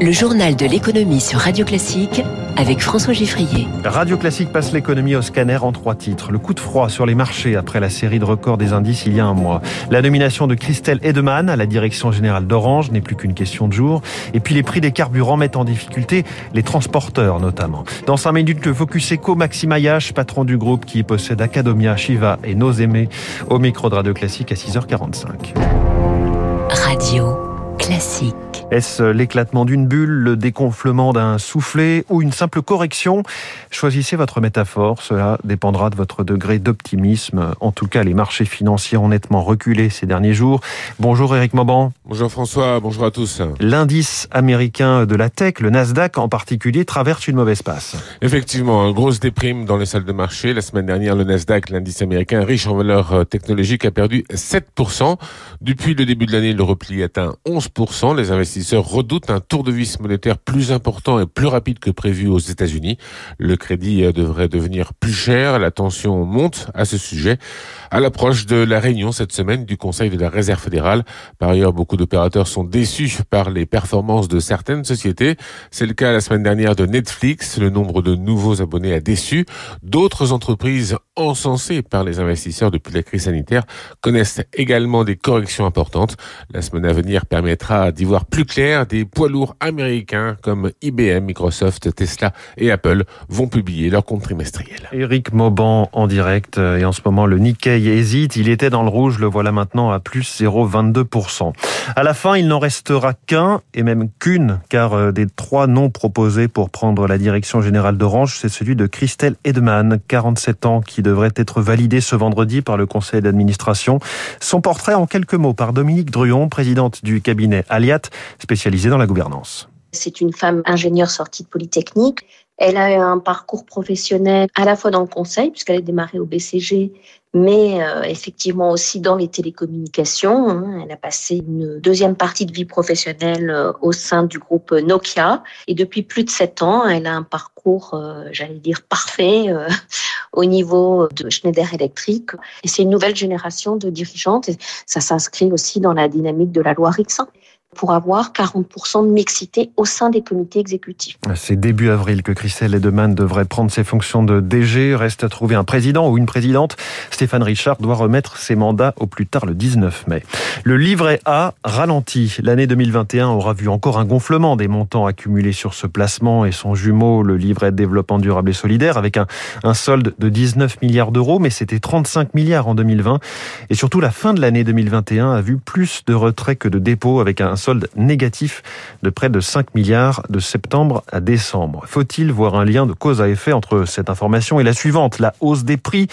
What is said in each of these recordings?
Le journal de l'économie sur Radio Classique avec François Giffrier. Radio Classique passe l'économie au scanner en trois titres. Le coup de froid sur les marchés après la série de records des indices il y a un mois. La nomination de Christelle Edeman à la direction générale d'Orange n'est plus qu'une question de jour. Et puis les prix des carburants mettent en difficulté les transporteurs notamment. Dans cinq minutes, le Focus Eco, Maxime Ayache, patron du groupe qui possède Academia, Shiva et Nos Aimés, au micro de Radio Classique à 6h45. Radio Classique. Est-ce l'éclatement d'une bulle, le déconflement d'un soufflet ou une simple correction? Choisissez votre métaphore, cela dépendra de votre degré d'optimisme. En tout cas, les marchés financiers ont nettement reculé ces derniers jours. Bonjour Eric Mauban. Bonjour François, bonjour à tous. L'indice américain de la tech, le Nasdaq en particulier, traverse une mauvaise passe. Effectivement, une grosse déprime dans les salles de marché. La semaine dernière, le Nasdaq, l'indice américain riche en valeurs euh, technologiques, a perdu 7%. Depuis le début de l'année, le repli atteint 11%. Les investisseurs redoutent un tour de vis monétaire plus important et plus rapide que prévu aux États-Unis. Le crédit euh, devrait devenir plus cher. La tension monte à ce sujet à l'approche de la réunion cette semaine du Conseil de la Réserve fédérale. Par ailleurs, beaucoup d'opérateurs sont déçus par les performances de certaines sociétés. C'est le cas la semaine dernière de Netflix. Le nombre de nouveaux abonnés a déçu. D'autres entreprises encensées par les investisseurs depuis la crise sanitaire connaissent également des corrections importantes. La semaine à venir permettra d'y voir plus clair, des poids lourds américains comme IBM, Microsoft, Tesla et Apple vont publier leur compte trimestriel. Eric Mauban en direct et en ce moment le Nikkei hésite, il était dans le rouge, le voilà maintenant à plus 0,22%. À la fin, il n'en restera qu'un et même qu'une car euh, des trois noms proposés pour prendre la direction générale d'Orange, c'est celui de Christelle Edman, 47 ans, qui devrait être validé ce vendredi par le conseil d'administration. Son portrait en quelques mots par Dominique Druon, présidente du cabinet Aliat, dans la gouvernance. C'est une femme ingénieure sortie de Polytechnique. Elle a eu un parcours professionnel à la fois dans le conseil, puisqu'elle a démarré au BCG, mais euh, effectivement aussi dans les télécommunications. Hein. Elle a passé une deuxième partie de vie professionnelle euh, au sein du groupe Nokia. Et depuis plus de sept ans, elle a un parcours, euh, j'allais dire, parfait au niveau de Schneider Electric. Et c'est une nouvelle génération de dirigeantes. Et ça s'inscrit aussi dans la dynamique de la loi Rixin pour avoir 40% de mixité au sein des comités exécutifs. C'est début avril que Christelle Edeman devrait prendre ses fonctions de DG. Reste à trouver un président ou une présidente. Stéphane Richard doit remettre ses mandats au plus tard le 19 mai. Le livret A ralentit. L'année 2021 aura vu encore un gonflement des montants accumulés sur ce placement et son jumeau, le livret de développement durable et solidaire, avec un, un solde de 19 milliards d'euros, mais c'était 35 milliards en 2020. Et surtout, la fin de l'année 2021 a vu plus de retraits que de dépôts avec un solde négatif de près de 5 milliards de septembre à décembre. Faut-il voir un lien de cause à effet entre cette information et la suivante, la hausse des prix?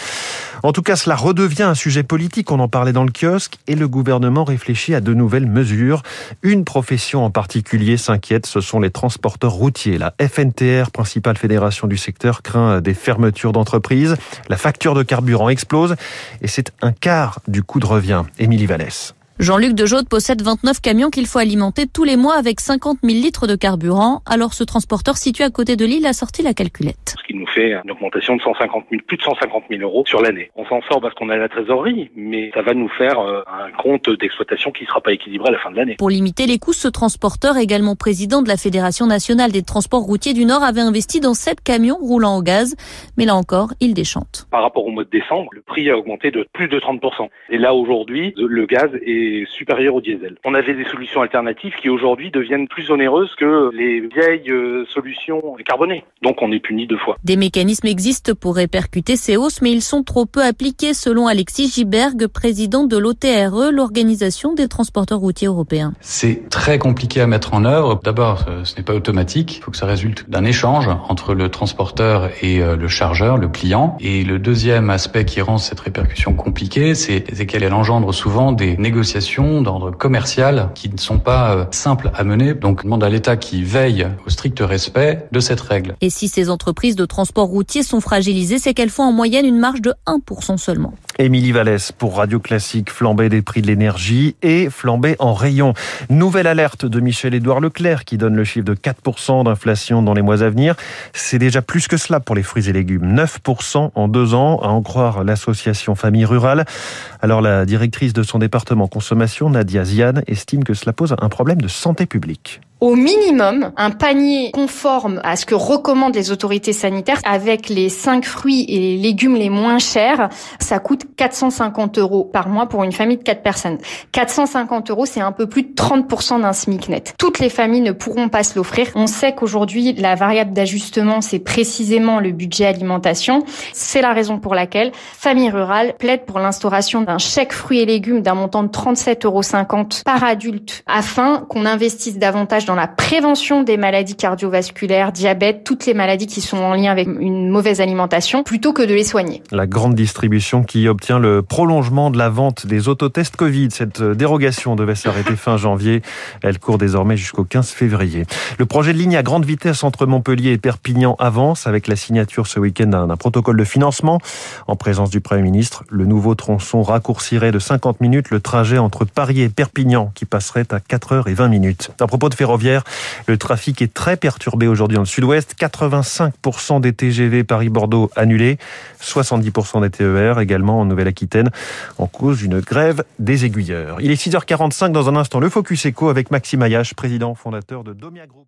En tout cas, cela redevient un sujet politique, on en parlait dans le kiosque, et le gouvernement réfléchit à de nouvelles mesures. Une profession en particulier s'inquiète, ce sont les transporteurs routiers. La FNTR, principale fédération du secteur, craint des fermetures d'entreprises. La facture de carburant explose et c'est un quart du coût de revient. Émilie Vallès. Jean-Luc Dejaude possède 29 camions qu'il faut alimenter tous les mois avec 50 000 litres de carburant. Alors ce transporteur situé à côté de l'île a sorti la calculette. Fait une augmentation de 150 000, plus de 150 000 euros sur l'année. On s'en sort parce qu'on a la trésorerie, mais ça va nous faire euh, un compte d'exploitation qui ne sera pas équilibré à la fin de l'année. Pour limiter les coûts, ce transporteur, également président de la Fédération nationale des transports routiers du Nord, avait investi dans 7 camions roulant au gaz. Mais là encore, il déchante. Par rapport au mois de décembre, le prix a augmenté de plus de 30%. Et là aujourd'hui, le gaz est supérieur au diesel. On avait des solutions alternatives qui aujourd'hui deviennent plus onéreuses que les vieilles euh, solutions carbonées. Donc on est puni deux fois. Des mécanismes existent pour répercuter ces hausses, mais ils sont trop peu appliqués selon Alexis Giberg, président de l'OTRE, l'Organisation des transporteurs routiers européens. C'est très compliqué à mettre en œuvre. D'abord, ce n'est pas automatique. Il faut que ça résulte d'un échange entre le transporteur et euh, le chargeur, le client. Et le deuxième aspect qui rend cette répercussion compliquée, c'est qu'elle engendre souvent des négociations d'ordre commercial qui ne sont pas euh, simples à mener. Donc, on demande à l'État qui veille au strict respect de cette règle. Et si ces entreprises de transport routier sont fragilisées, c'est qu'elles font en moyenne une marge de 1% seulement. Émilie Vallès pour Radio Classique, flambée des prix de l'énergie et flambée en rayon. Nouvelle alerte de Michel-Édouard Leclerc qui donne le chiffre de 4% d'inflation dans les mois à venir. C'est déjà plus que cela pour les fruits et légumes. 9% en deux ans, à en croire l'association Famille Rurale. Alors la directrice de son département consommation, Nadia Ziane, estime que cela pose un problème de santé publique. au minimum un panier conforme à ce que recommandent les autorités sanitaires avec les cinq fruits et les légumes les moins chers. Ça coûte 450 euros par mois pour une famille de quatre personnes. 450 euros, c'est un peu plus de 30% d'un SMIC net. Toutes les familles ne pourront pas se l'offrir. On sait qu'aujourd'hui, la variable d'ajustement, c'est précisément le budget alimentation. C'est la raison pour laquelle Famille Rurale plaide pour l'instauration d'un chèque fruits et légumes d'un montant de 37,50 euros par adulte afin qu'on investisse davantage dans la prévention des maladies cardiovasculaires, diabète, toutes les maladies qui sont en lien avec une mauvaise alimentation, plutôt que de les soigner. La grande distribution qui obtient le prolongement de la vente des autotests Covid. Cette dérogation devait s'arrêter fin janvier. Elle court désormais jusqu'au 15 février. Le projet de ligne à grande vitesse entre Montpellier et Perpignan avance avec la signature ce week-end d'un protocole de financement. En présence du Premier ministre, le nouveau tronçon raccourcirait de 50 minutes le trajet entre Paris et Perpignan qui passerait à 4 heures et 20 minutes. À propos de ferroviaire, le trafic est très perturbé aujourd'hui dans le sud-ouest. 85% des TGV Paris-Bordeaux annulés, 70% des TER également en Nouvelle-Aquitaine en cause d'une grève des aiguilleurs. Il est 6h45 dans un instant le Focus Eco avec Maxime Ayache, président fondateur de Domia Group.